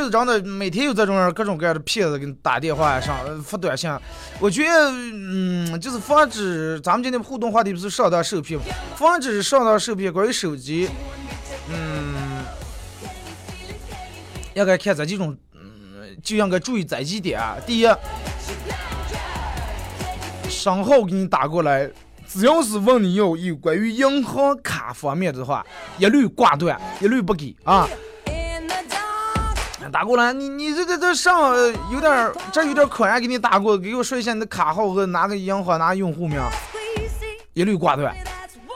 觉得真的每天有这种人各种各样的骗子给你打电话上发短信，我觉得嗯，就是防止咱们今天互动话题不是上当受骗？防止上当受骗，关于手机，嗯，应该看这几种，嗯，就应该注意这几点啊。第一，商号给你打过来。只要是问你要有关于银行卡方面的话，一律挂断，一律不给啊！打过来，你你这这这上有点这有点困难，给你打过，给我说一下你的卡号和哪个银行哪用户名，一律挂断。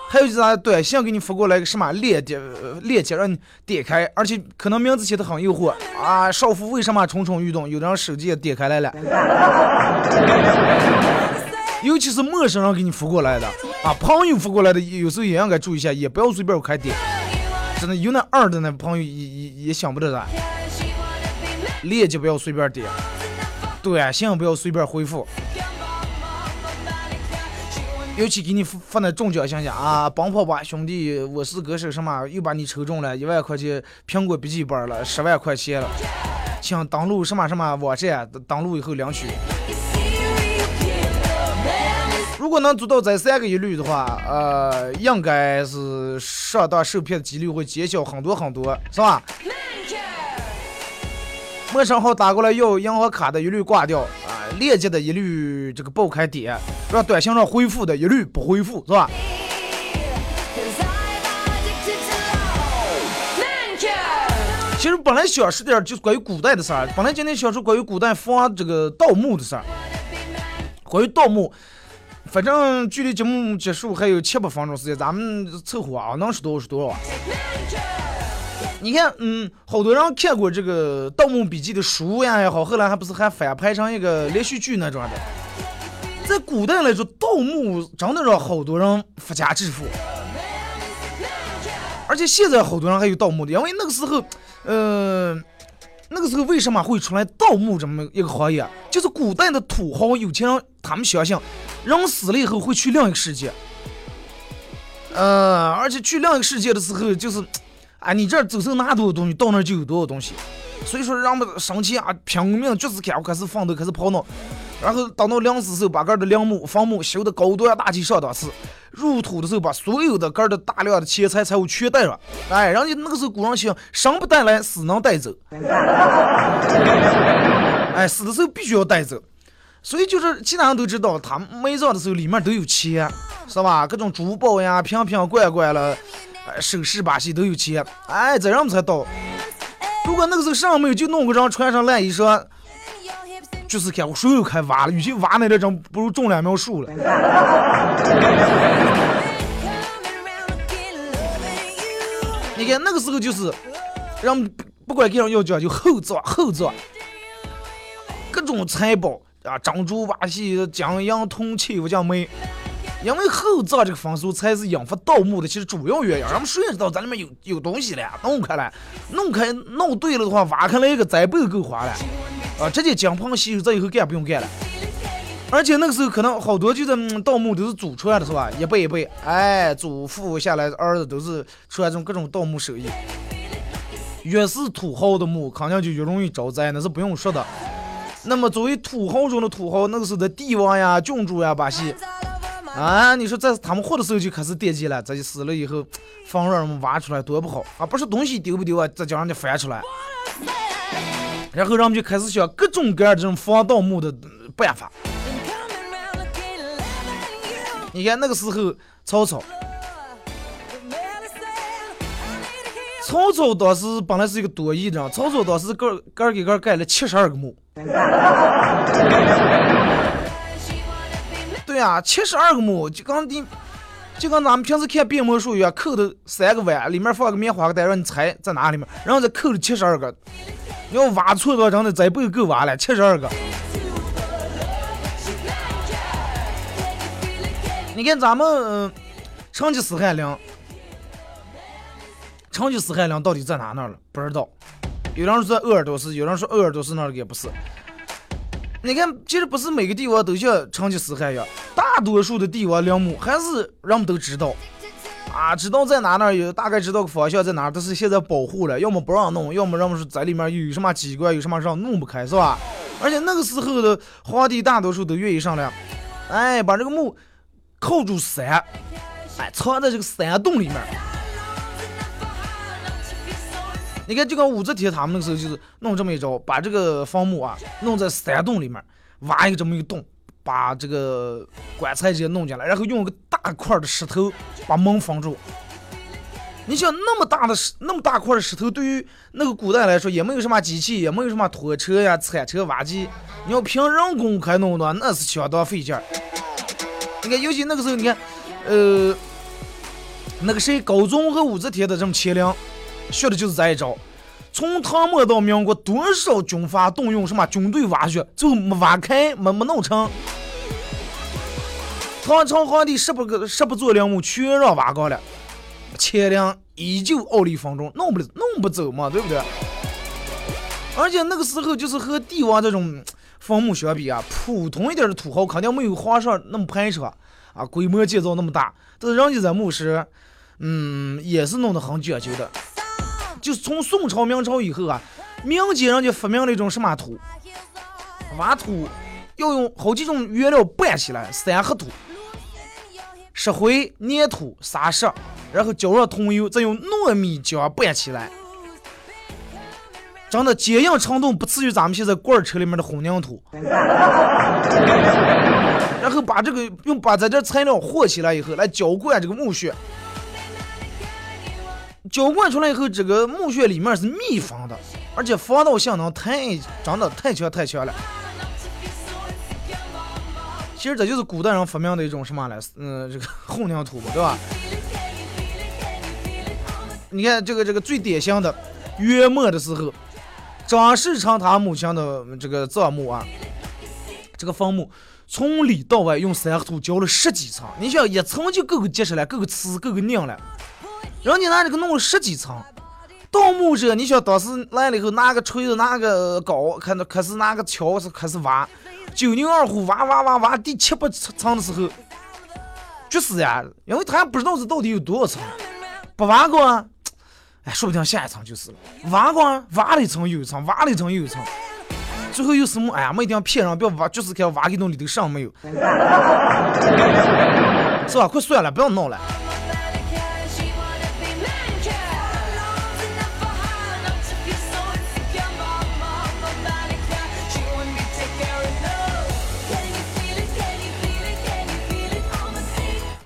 还有就是短信给你发过来个什么链接，链接让你点开，而且可能名字写的很诱惑啊！少妇为什么蠢蠢欲动？有张手机也点开来了。尤其是陌生人给你发过来的啊，朋友发过来的，有时候也应该注意一下，也不要随便开点。真的有那二的那朋友也也也想不得啥，链接不要随便点，短信不要随便回复。尤其给你发那中奖信息啊，帮跑吧兄弟，我是歌手什么，又把你抽中了一万块钱苹果笔记本了，十万块钱了，请登录什么什么网站，登录以后领取。如果能做到这三个一律的话，呃，应该是上当受骗的几率会减小很多很多，是吧？陌生号打过来要银行卡的一律挂掉啊，链接的一律这个爆开点，让短信上回复的一律不回复，是吧？其实本来想说点就是关于古代的事儿，本来今天想说关于古代防这个盗墓的事儿，关于盗墓。反正距离节目结束还有七八分钟时间，咱们凑合啊，能说多少说多少。你看，嗯，好多人看过这个《盗墓笔记》的书呀也好，后来还不是还翻拍成一个连续剧那种的。在古代来说，盗墓真的让好多人发家致富，而且现在好多人还有盗墓的，因为那个时候，呃。那个时候为什么会出来盗墓这么一个行业？就是古代的土豪有钱人，他们相信人死了以后会去另一个世界。呃，而且去另一个世界的时候，就是，啊，你这儿走走拿多少东西，到那儿就有多少东西。所以说，人们生气啊，拼命就是开，开始奋斗，开始跑闹。然后等到临死时候，把个的陵墓、坟墓修的高端大气上档次。入土的时候，把所有的个的大量的钱财财物全带上。哎，人家那个时候古人想，生不带来，死能带走。哎，死的时候必须要带走。所以就是其他人都知道，他埋葬的时候里面都有钱，是吧？各种珠宝呀、瓶瓶罐罐了，首饰把戏都有钱。哎，这样才到。如果那个时候上没有，就弄个人穿上烂衣裳。就是看我手又开挖了，与其挖那点真不如种两苗树了。你看那个时候就是，人不管给人要讲就厚葬厚葬，各种财宝啊，珍珠、瓦器、金银、铜器、五金煤。因为厚葬这个风俗才是引发盗墓的其实主要原因。人们谁也知道咱里面有有东西了，弄开了，弄开弄对了的话，挖开了一个再不够花了。啊，直接金盆洗手，这以后干不用干了。而且那个时候可能好多就是盗墓都是祖传的，是吧？一辈一辈，哎，祖父下来儿子都是出来这种各种盗墓手艺。越是土豪的墓，肯定就越容易招灾，那是不用说的。那么作为土豪中的土豪，那个时候的帝王呀、君主呀，把戏。啊，你说在他们活的时候就开始惦记了，这就死了以后，坟让人们挖出来多不好啊！不是东西丢不丢啊，再叫人家翻出来，然后人们就开始想各种各样的这种防盗墓的办法。你看那个时候，曹操，曹操当时本来是一个多疑的，曹操当时个个给个盖了七十二个墓。对啊，七十二个墓，就刚你，就跟咱们平时看变魔术一样，扣的三个碗，里面放个棉花袋，让你猜在哪里面，然后再扣了七十二个。你要挖错的话，真的再不够挖了，七十二个。你看咱们成吉思汗陵，成吉思汗陵到底在哪那了？不知道。有人说鄂尔多斯，有人说鄂尔多斯那儿也不是。你看，其实不是每个帝王都像成吉思汗一样，大多数的帝王陵墓还是人们都知道，啊，知道在哪那有，大概知道个方向在哪，但是现在保护了，要么不让弄，要么人们说在里面有什么机关，有什么让弄不开，是吧？而且那个时候的皇帝大多数都愿意上来，哎，把这个墓扣住山，哎，藏在这个山洞里面。你看，就跟武则天他们那个时候就是弄这么一招，把这个坟墓啊弄在山洞里面，挖一个这么一个洞。把这个棺材直接弄进来，然后用个大块的石头把门封住。你想那么大的石，那么大块的石头，对于那个古代来说，也没有什么机器，也没有什么拖车呀、铲车、挖机。你要凭人工开弄的，那是相当费劲儿。你看，尤其那个时候，你看，呃，那个谁，高宗和武则天的这么乾陵，学的就是这一招。从唐末到民国，多少军阀动用什么军队挖掘，最后没挖开，没没弄成。唐朝皇帝十不个十不座陵墓，全让挖光了，乾陵依旧傲立风中，弄不弄不走嘛，对不对？而且那个时候就是和帝王这种坟墓相比啊，普通一点的土豪肯定没有皇上那么排场啊，规模建造那么大，但是人家在墓室，嗯，也是弄得很讲究的。就是从宋朝、明朝以后啊，民间人家发明了一种什么土，挖土要用好几种原料拌起来，三合土、石灰、粘土、沙石，然后浇上桐油，再用糯米浆拌起来，真的坚硬程度不次于咱们现在罐车里面的混凝土。然后把这个用把咱这材料和起来以后，来浇灌这个墓穴。浇灌出来以后，这个墓穴里面是密封的，而且防盗性能太真的太强太强了。其实这就是古代人发明的一种什么来，嗯，这个混凝土吧，对吧？你看这个这个最典型的，元末的时候，张士诚他母亲的这个葬墓啊，这个坟墓从里到外用三土浇了十几层，你想一层就够个结实了，够个瓷，够个硬了。人家那里个弄了十几层，盗墓者，你想当时来了以后，拿个锤子，拿个镐，开始开始拿个锹是开始挖，九牛二虎挖挖挖挖第七八层的时候，绝死呀！因为他还不知道是到底有多少层，不挖过，哎，说不定下一层就是了。挖过，挖了一层又一层，挖了一层又一层，最后又是么？哎呀，没一定要骗人，不要挖，就是看挖给洞里头上没有，是吧？快算了，不要闹了。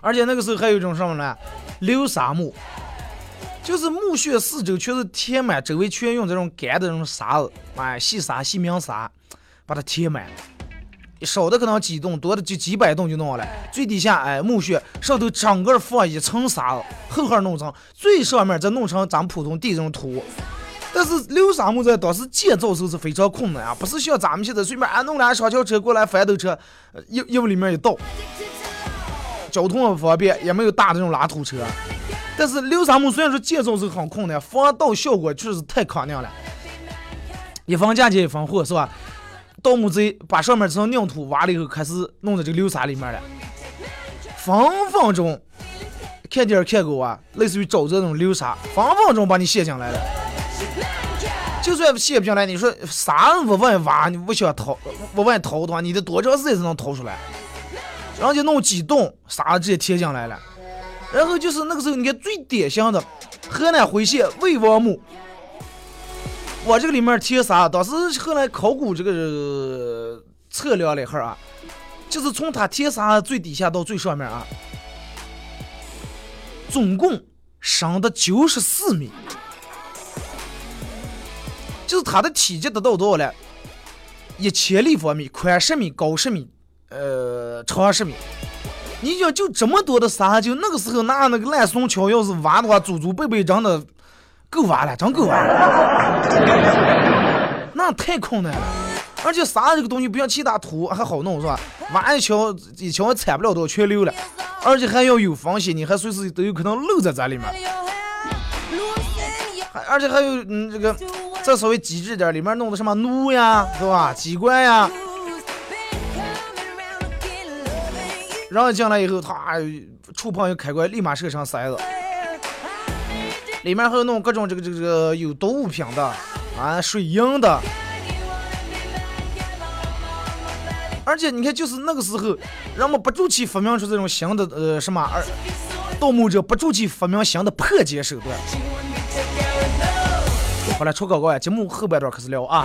而且那个时候还有一种什么呢？流沙墓，就是墓穴四周全是填满，周围全用这种干的这种沙子，哎，细沙、细明沙，把它填满。少的可能几栋，多的就几百栋就弄了。最底下，哎，墓穴上头整个放一层沙子，厚厚弄成，最上面再弄成咱们普通地这种土。但是流沙墓在当时建造时候是非常困难啊，不是像咱们现在随便啊弄俩上桥车过来翻斗车，一一往里面一倒。交通也方便，也没有大的这种拉土车。但是流沙墓虽然说建造是很困难，防盗效果确实太肯定了。一分价钱一分货，是吧？盗墓贼把上面这层硬土挖了以后，开始弄在这个流沙里面了。分分钟，看电影看够啊，类似于沼泽那种流沙，分分钟把你陷进来了。就算陷不进来，你说啥往外挖，你不想掏，往外掏的话，你得多长时间才能掏出来？然后就弄几栋啥直接贴进来了，然后就是那个时候，你看最典型的河南辉县魏王墓，我这个里面贴啥，当时后来考古这个测量了一下啊，就是从它贴啥最底下到最上面啊，总共深的九十四米，就是它的体积得到多少了？一千立方米，宽十米，高十米。呃，长十米，你想就这么多的沙，就那个时候拿那个烂松桥，要是挖的话，祖祖辈辈真的够挖了，真够挖了。那太困难了，而且沙这个东西不像其他土还好弄是吧？挖一锹一锹铲不了多，全溜了，而且还要有风险，你还随时都有可能漏在这里面。还而且还有嗯这个再稍微机智点，里面弄的什么弩呀，是吧？机关呀。然后进来以后，他触碰一个开关，立马射上塞子。里面还有那种各种这个这个有毒物品的啊，水银的。而且你看，就是那个时候，人们不住去发明出这种新的呃什么，二盗墓者不住去发明新的破解手段。好了，出广告呀，节目后半段开始聊啊。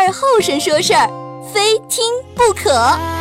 二后生说事儿，非听不可。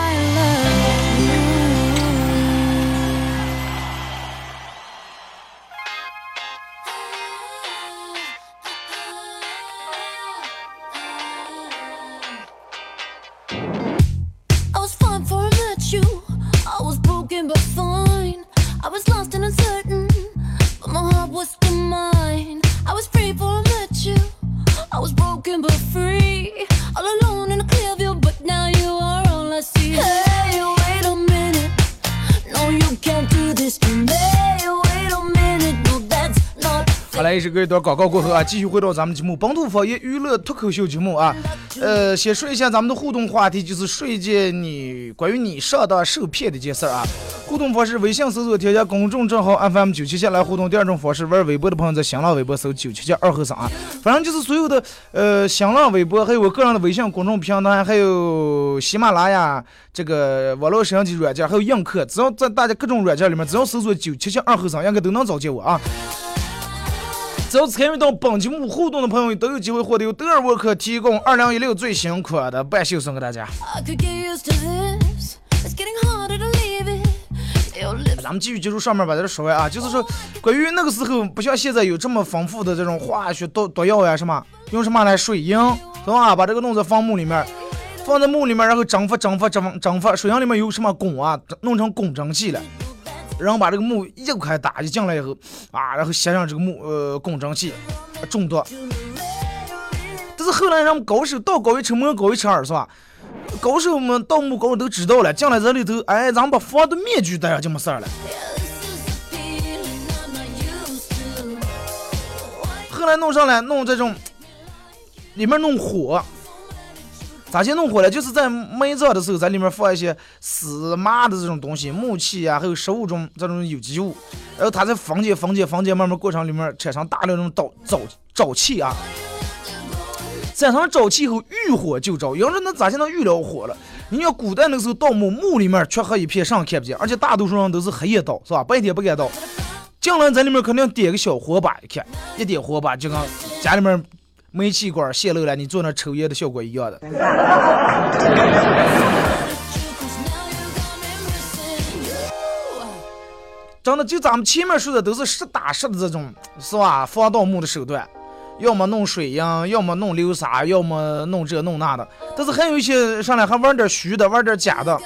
这个一段广告过后啊，继续回到咱们节目《本土方言娱乐脱口秀》节目啊。呃，先说一下咱们的互动话题，就是说一件你关于你上当受骗的一件事儿啊。互动方式：微信搜索添加公众账号 FM 九七七来互动。第二种方式，玩微博的朋友在新浪微博搜九七七二和尚啊。反正就是所有的呃新浪微博，还有我个人的微信公众平台，还有喜马拉雅这个网络摄像机软件，还有映客，只要在大家各种软件里面，只要搜索九七七二和尚，应该都能找见我啊。只要参与到本节目互动的朋友，都有机会获得由德尔沃克提供二零一六最新款的半袖送给大家。咱们继续接触上面把这说完啊，就是说关于那个时候，不像现在有这么丰富的这种化学毒毒药呀什么，用什么来水银，是吧？把这个弄在放墓里面，放在墓里面，然后蒸发、蒸发、蒸蒸发，水银里面有什么汞啊，弄成汞蒸气了。然后把这个墓一开打就进来以后啊，然后吸上这个墓呃共蒸气中毒。但是后来人们高手道高一尺，魔高一尺二，是吧？高手们盗墓高手都知道了，进来这里头，哎，咱们把防毒面具戴上就没事儿了。后来弄上来弄这种，里面弄火。咋去弄火了？就是在埋葬的时候，在里面放一些死麻的这种东西，木器啊，还有食物中这种有机物，然后它在房间、房间、房间慢慢过程里面产生大量这种沼沼沼气啊，产生沼气以后遇火就着。要是那咋就能遇了火了？你要古代那时候盗墓，墓里面黢黑一片，上看不见，而且大多数人都是黑夜盗，是吧？白天不敢盗。进来在里面肯定点个小火把，一看一点火把就跟家里面。煤气管泄漏了，你做那抽烟的效果一样的。真的，就咱们前面说的都是实打实的这种，是吧？防盗墓的手段，要么弄水银，要么弄流沙，要么弄这弄那的。但是还有一些上来还玩点虚的，玩点假的，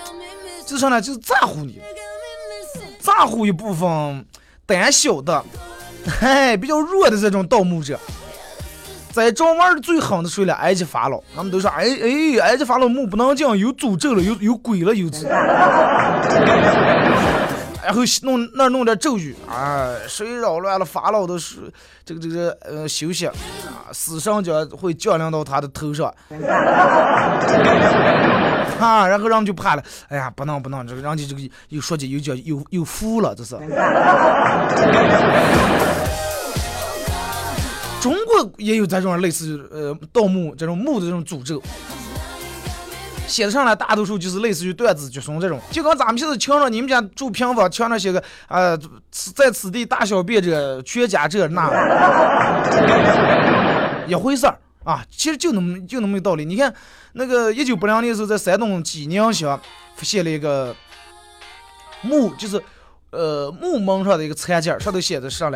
就上来就是咋呼你，咋呼一部分胆小的，嘿，比较弱的这种盗墓者。在这玩的最狠的谁了？埃及法老，他们都说，哎哎，埃及法老墓不能进，有诅咒了，有有鬼了，有。然后弄那弄点咒语啊，谁扰乱了法老的是这个这个呃休息啊，死神将会降临到他的头上。啊，然后人们就怕了，哎呀，不能不能，这个人家这个又说起又叫又又服了，这是。中国也有这种类似呃盗墓这种墓的这种诅咒，写的上来大多数就是类似于断子绝孙这种，就跟咱们现在墙上你们家住平房，墙上写个啊，在此地大小便者，全家这那，一回事儿啊。其实就那么就那么个道理。你看那个一九八零年的时候，在山东济宁乡发现了一个墓，就是呃墓门上的一个残件，上头写的是啥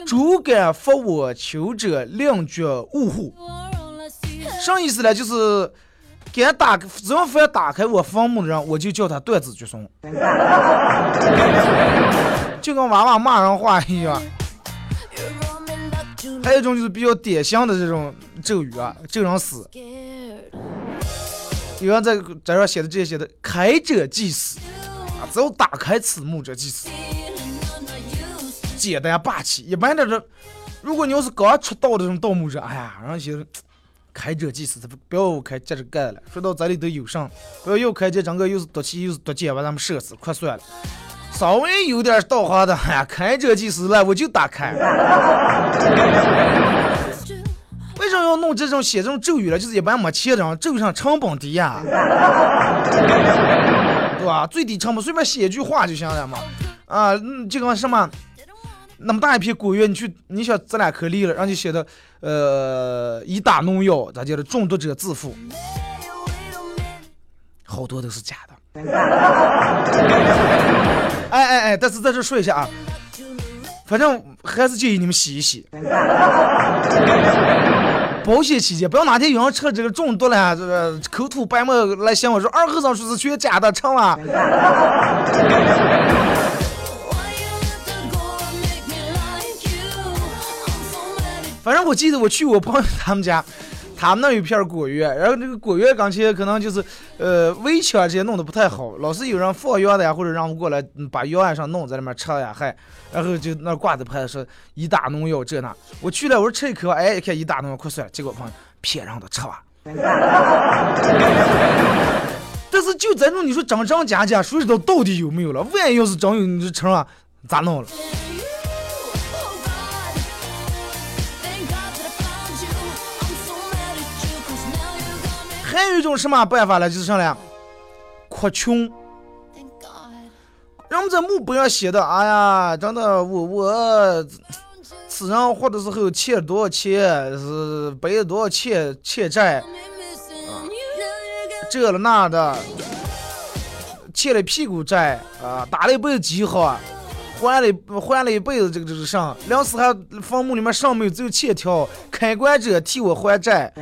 来？竹竿覆我求者，令绝误户。啥意思呢？就是敢打，只要凡打开我坟墓的人，我就叫他断子绝孙，就跟娃娃骂人话一样。还有一种就是比较典型的这种咒语啊，咒人死。有人在在上写的这些写的，开者即死啊，只要打开此墓者即死。简单霸气，一般的这，如果你要是刚出道的这种盗墓者，哎呀，然后写开者即死，他不要开接着干了。说到这里都有上，不要又开这整个又是毒气又是毒箭，把咱们射死，快算了。稍微有点道行的，哎呀，开者即死了，我就打开。为什么要弄这种写这种咒语了？就是一般没钱的人，咒上成本低呀，对吧？最低成本，随便写一句话就行了嘛。啊，就跟什么？那么大一片果园，你去，你想摘两颗梨了，让你写的，呃，一打农药，咋叫的？中毒者自负，好多都是假的。哎哎哎，但是在这说一下啊，反正还是建议你们洗一洗。保险期间，不要哪天有人吃这个中毒了，这个口吐白沫来向我说二和尚说是全假的，成了。反正我记得我去我朋友他们家，他们那有片果园，然后那个果园刚才可能就是呃围墙这些弄得不太好，老是有人放羊的呀，或者让我过来把药案上弄在里面吃呀，还然后就那挂着牌子说一打农药这那，我去了我说吃一口，哎一看一打农药快算了，结果朋友骗人的吃吧。但是就这种你说真真假假，谁知道到底有没有了？万一要是真有，你这吃了咋弄了？还有一种什么办法呢？就是啥呢？扩穷。人们在墓碑上写的，哎呀，真的，我我此人活的时候欠了多少钱，是背了多少钱欠债，这了那的，欠了屁股债啊，打了一辈子饥荒，还了还了一辈子这个这个啥，临死还坟墓里面上面只有欠条，开棺者替我还债。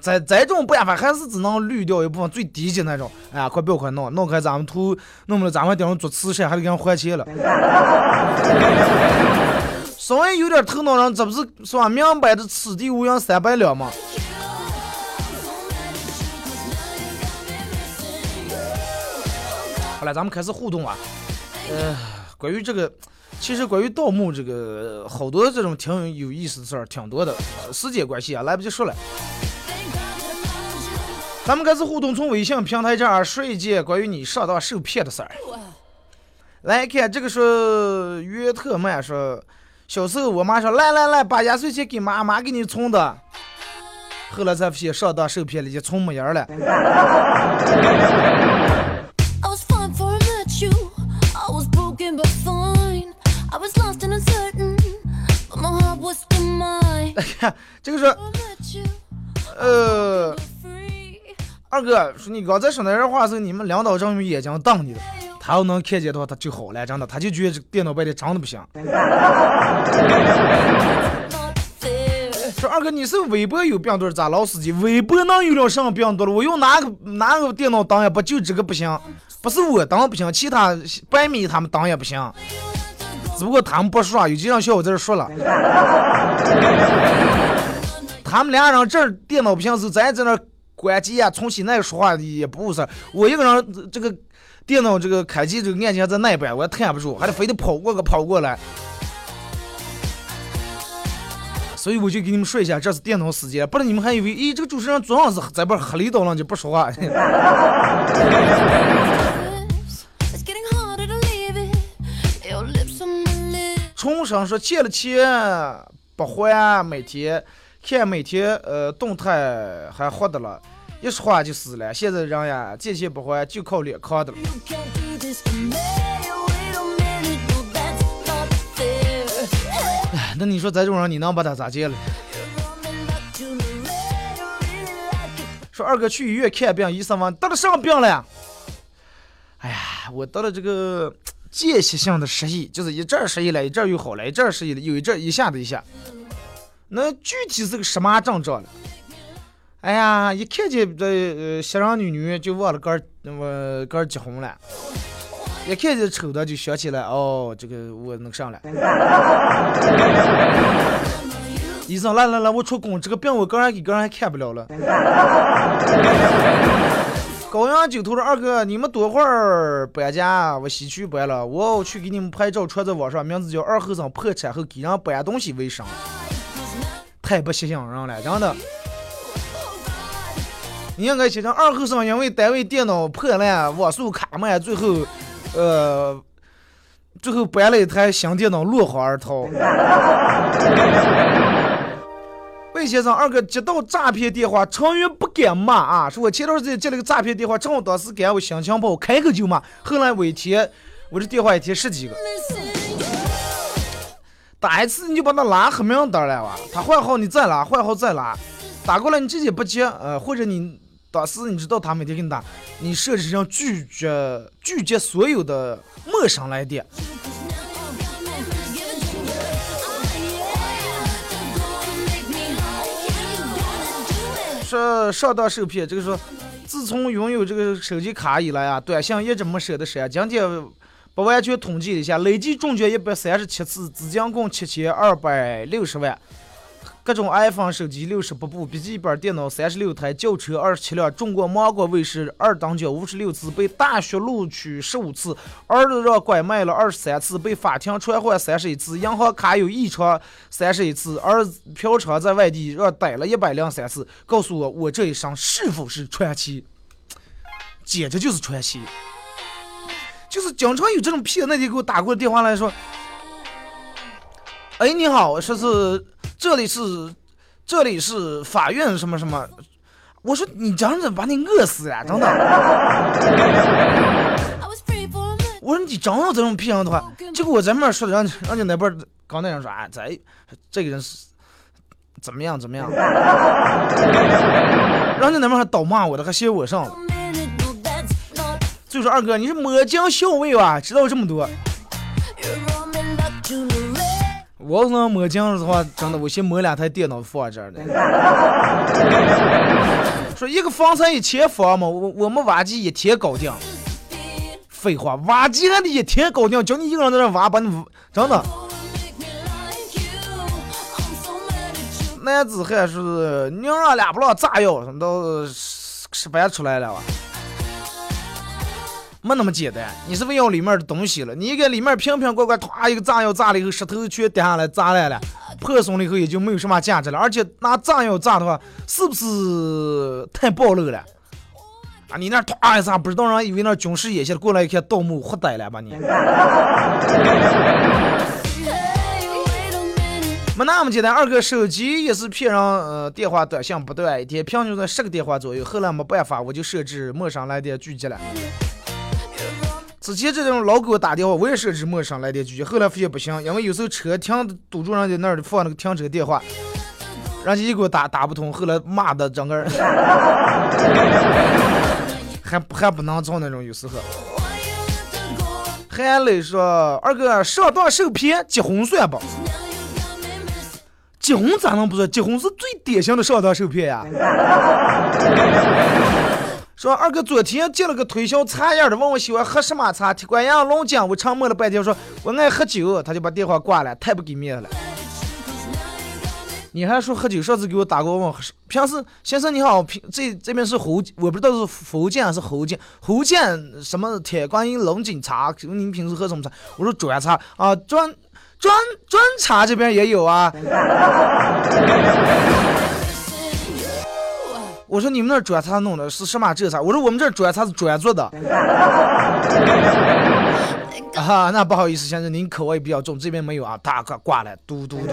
在这种办法还是只能滤掉一部分最低级那种。哎呀，快不要快弄，弄开咱们图，弄不了咱们顶上做慈善还得给人还钱了。稍微有点头脑人，这不是说明摆着此地无银三百两吗？好了，咱们开始互动啊。呃，关于这个，其实关于盗墓这个，好多这种挺有意思的事儿，挺多的。时间关系啊，来不及说了。咱们开始互动，从微信平台这儿说一件关于你上当受骗的事儿。来看这个是约特曼说，小时候我妈说来来来，把压岁钱给妈妈给你存的，后来才发现上当受骗了，也存没影了。来看 这个是，呃。二哥说：“你刚才说那话时候，你们领导正用眼睛瞪你的，他要能看见的话，他就好了，真的，他就觉得这电脑摆的真的不行。”说二哥，你是微博有病毒咋老司机？微博能有了什么病毒了？我用哪个哪个电脑当也不就这个不行？不是我当不行，其他百米他们当也不行。只不过他们不说，有几张小伙在这说了。他们俩人这电脑不行是，咱在那。关机呀，重启那个说话也不是我一个人，这个电脑这个开机这个按键在那边，我也按不住，还得非得跑过个跑过来。所以我就给你们说一下，这是电脑时间，不然你们还以为，咦，这个主持人总要是在边黑里叨了就不说话。重生说借了钱不还，每天。看每天呃动态还活的了，一说话就死了。现在人呀，借钱不还就靠脸扛的了。哎，那你说咱这种人，你能把他咋接了？说二哥去医院看病，医生问得了什么病了？哎呀，我得了这个 间歇性的失忆，就是一阵儿失忆了，一阵儿又好了，一阵儿失忆了，有一阵儿一下子一下。那具体是个什么症状了？哎呀，一看见这呃西人女女就忘了跟儿那么跟儿结婚了，一看见丑的就想起来哦，这个我能上了。医生来来来，我出宫，这个病我个人给个人还看不了了。高阳酒头的二哥，你们多会儿搬家？我西区搬了，我去给你们拍照，传在网上，名字叫二后生破产后给人搬东西为生，太不吸引人了，真的。你应该写成二后生因为单位电脑破烂，网速卡慢，最后，呃，最后搬了一台新电脑落荒而逃。魏先生，二哥接到诈骗电话，成员不敢骂啊，说我前段时间接了个诈骗电话，正好当时赶我心情不好，开口就骂，后来我一天，我这电话一天十几个，打一次你就把他拉黑名单了哇，他换号你再拉，换号再拉，打过来你直接不接，呃，或者你当时你知道他每天给你打，你设置成拒绝拒绝所有的陌生来电。说上当受骗，这个说，自从拥有这个手机卡以来啊，短信一直没舍得删。今天不完全统计一下，累计中奖一百三十七次，资金共七千二百六十万。各种 iPhone 手机六十八部，笔记本电脑三十六台，轿车二十七辆，中国芒果卫视二等奖五十六次，被大学录取十五次，儿子让拐卖了二十三次，被法庭传唤三十一次，银行卡有异常三十一次，儿子嫖娼在外地让逮了一百零三次。告诉我，我这一生是否是传奇？简直就是传奇！就是经常有这种骗，那天给我打过电话来说：“哎，你好，说是。”这里是，这里是法院什么什么？我说你这样子把你饿死呀，等等。我说你真有这种骗人的话，结果我在那说的，让让你那边刚那人说啊，这这个人是怎么样怎么样？让你那边还倒骂我的，还嫌我上了就。说二哥你是抹将校尉吧？知道这么多。我要是抹镜的话，真的，我先抹两台电脑放这儿的。说一个房才一千方嘛，我我们挖机一天搞定。废话，挖机还得一天搞定，叫你一个人在那挖，把你真的。男子汉是娘俩不让炸药，都失败出来了吧？没那么简单，你是问要里面的东西了。你一个里面瓶瓶罐罐，唰一个炸药炸了以后，石头全掉下来砸烂了，破损了以后也就没有什么价值了。而且拿炸药炸的话，是不是太暴露了？啊，你那啪一下，不知道人以为那军事演习过来一看盗墓，活逮了吧你？没那么简单，二哥手机也是骗人，呃，电话短信不断，一天平均在十个电话左右。后来没办法，我就设置陌生来电拒接了。之前这种老给我打电话，我也设置陌生来电拒绝。后来发现不行，因为有时候车停堵住人家那儿放那个停车电话，人家一给我打打不通，后来骂的整个人 还还不能做那种有时候。韩磊说：“二哥上当受骗，结婚算不？结婚咋能不算？结婚是最典型的上当受骗呀。”说二哥昨天接了个推销茶叶的，问我喜欢喝什么茶。铁观音、龙井，我沉默了半天，说我爱喝酒，他就把电话挂了，太不给面子了。你还说喝酒？上次给我打过问，平时先生你好，平这这边是福，我不知道是福建还是福建，福建什么铁观音、龙井茶？请问您平时喝什么茶？我说砖茶啊，砖砖砖茶这边也有啊。我说你们那砖茶弄的是什么这啥？我说我们这砖茶是砖做的。啊哈，那不好意思，先生，您口味比较重，这边没有啊。大哥挂了，嘟嘟嘟。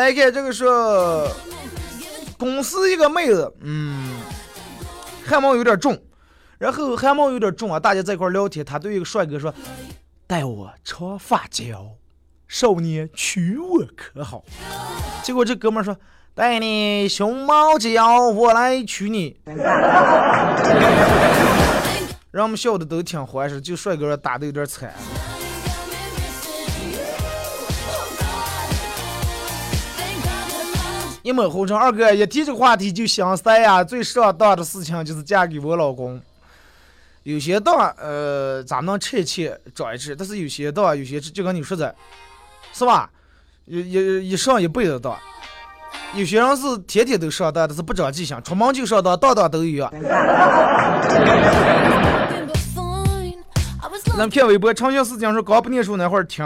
来看这个是公司一个妹子，嗯，汗毛有点重，然后汗毛有点重啊，大家在一块聊天，他对一个帅哥说：“带我长发胶，少年娶我可好？”结果这哥们说：“带你熊猫胶，我来娶你。”让我们笑的都挺欢实，就帅哥打的有点惨。一抹红尘，二哥一提这个话题就想塞呀。最上当的事情就是嫁给我老公。有些当呃，咱能吃一吃，长一吃，但是有些当，有些就跟你说的，是吧？一一一上一辈子当。有些人是天天都上当，但是不长记性，出门就上当，当当都一样。那片微博长相思讲说，刚不念书那会儿听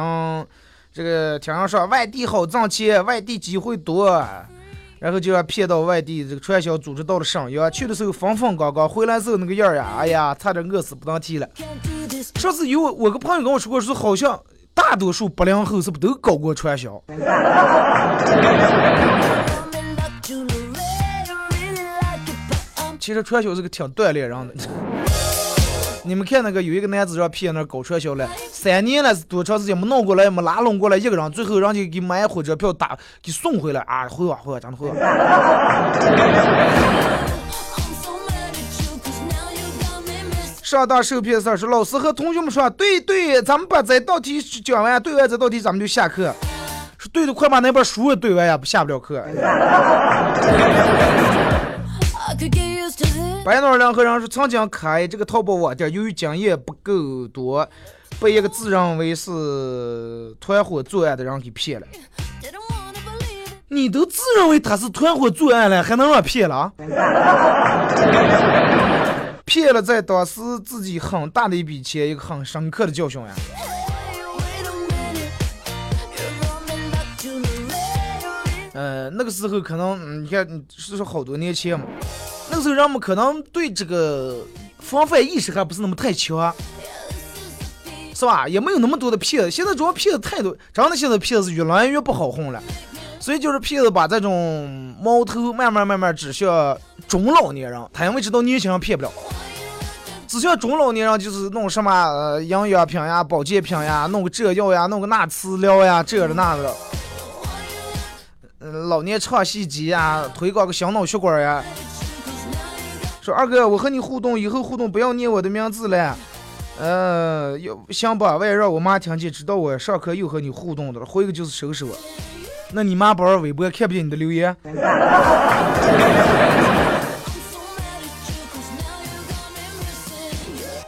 这个听人说外地好挣钱，外地机会多。然后就要骗到外地，这个传销组织到了沈阳，去的时候风风光光，回来时候那个样儿呀，哎呀，差点饿死不当提了。上次有我个朋友跟我说过，说好像大多数八零后是不都搞过传销？其实传销是个挺锻炼人的。你们看那个有一个男子让骗那搞传销了，三年了多长时间没弄过来，没拉拢过来一个人，最后人家给买火车票打给送回来啊，会啊会啊，真的会。上当受骗事儿，说老师和同学们说，对对，咱们把这道题讲完，对完这道题咱们就下课。说对的，快把那本书对完呀，不下不了课。白脑两个人说，曾经开这个淘宝网店，由于经验不够多，被一个自认为是团伙作案的人给骗了。你都自认为他是团伙作案了，还能让骗了？骗了，在当时自己很大的一笔钱，一个很深刻的教训呀。呃，那个时候可能，你看，是说好多年前嘛。那个时候人们可能对这个防范意识还不是那么太强，是吧？也没有那么多的骗子。现在主要骗子太多，真的现在骗子越来越不好混了。所以就是骗子把这种矛头慢慢慢慢指向中老年人，他因为知道年轻人骗不了，指向中老年人就是弄什么呃营养品呀、保健品呀，弄个这药呀，弄个那治疗呀，这的那的。老年唱戏机呀，推广个小脑血管呀。说二哥，我和你互动，以后互动不要念我的名字了，呃，要行吧？我也让我妈听见，知道我上课又和你互动的了，回个就是收拾我。那你妈不玩微博，看不见你的留言。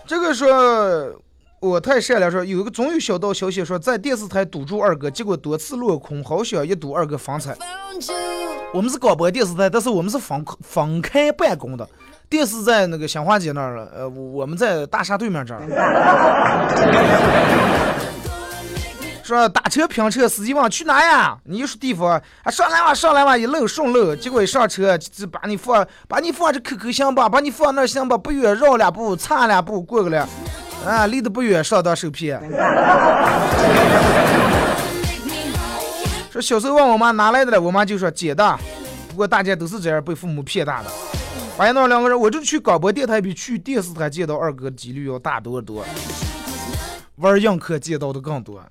这个说，我太善良。说有一个总有小道消息说，在电视台堵住二哥，结果多次落空，好想一睹二哥风采。我们是广播电视台，但是我们是分分开办公的。电视在那个香花街那儿了，呃，我们在大厦对面这儿。说打车拼车，司机问去哪呀？你说地方，啊上来吧，上来吧，一路顺路。结果一上车就把你放，把你放这 QQ 行吧，把你放那儿行吧，不远绕两步，差两步过去了，啊，离得不远，上当受骗。说小时候问我妈哪来的了，我妈就说捡的。不过大家都是这样被父母骗大的。发现那两个人，我就去广播电台比去电视台见到二哥的几率要大多多，玩硬课见到的更多。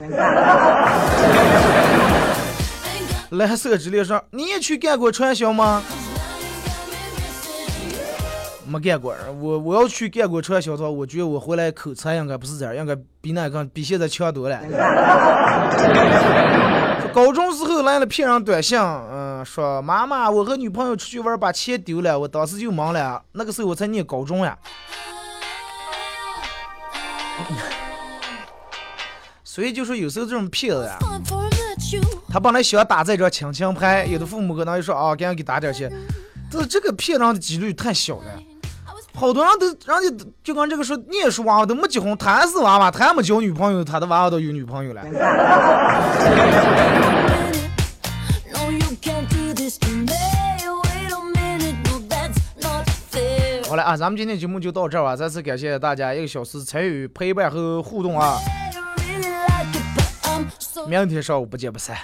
蓝色之恋说：“你也去干过传销吗？”没干过，我我要去干过传销的话，我觉得我回来口才应该不是这样，应该比那个比现在强多了。高中时候来了骗人短信，嗯，说妈妈，我和女朋友出去玩把钱丢了，我当时就懵了。那个时候我才念高中呀。所以就说有时候这种骗子呀，他本来想打这张亲情牌，有的父母可能就说啊，赶紧给打点钱，但是这个骗人的几率太小了。好多人都，人家就跟这个说，念书娃娃都没结婚，他是娃娃，他还没交女朋友，他的娃娃都有女朋友了。好了啊，咱们今天节目就到这儿吧，再次感谢大家一个小时参与陪伴和互动啊！明天上午不见不散。